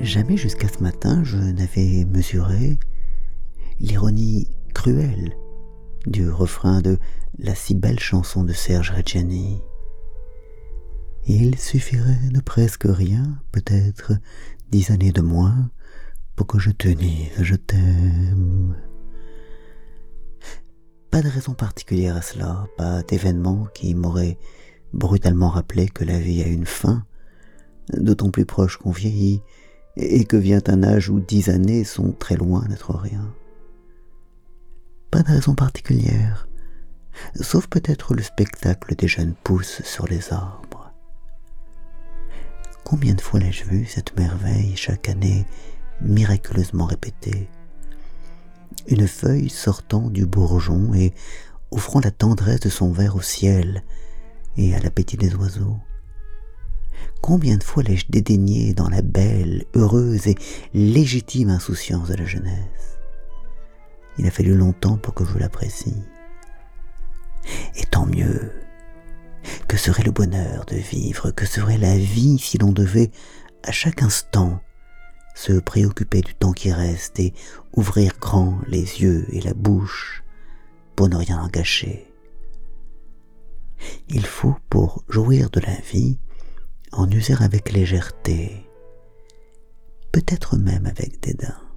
Jamais jusqu'à ce matin je n'avais mesuré l'ironie cruelle du refrain de la si belle chanson de Serge Reggiani. Il suffirait de presque rien, peut-être dix années de moins, pour que je te dise je t'aime. Pas de raison particulière à cela, pas d'événement qui m'aurait brutalement rappelé que la vie a une fin, d'autant plus proche qu'on vieillit, et que vient un âge où dix années sont très loin d'être rien. Pas de raison particulière, sauf peut-être le spectacle des jeunes pousses sur les arbres. Combien de fois l'ai-je vu cette merveille chaque année miraculeusement répétée? Une feuille sortant du bourgeon et offrant la tendresse de son verre au ciel et à l'appétit des oiseaux. Combien de fois l'ai-je dédaigné dans la belle, heureuse et légitime insouciance de la jeunesse Il a fallu longtemps pour que je l'apprécie. Et tant mieux. Que serait le bonheur de vivre, que serait la vie si l'on devait, à chaque instant, se préoccuper du temps qui reste et ouvrir grand les yeux et la bouche pour ne rien en gâcher? Il faut, pour jouir de la vie, en user avec légèreté, peut-être même avec dédain.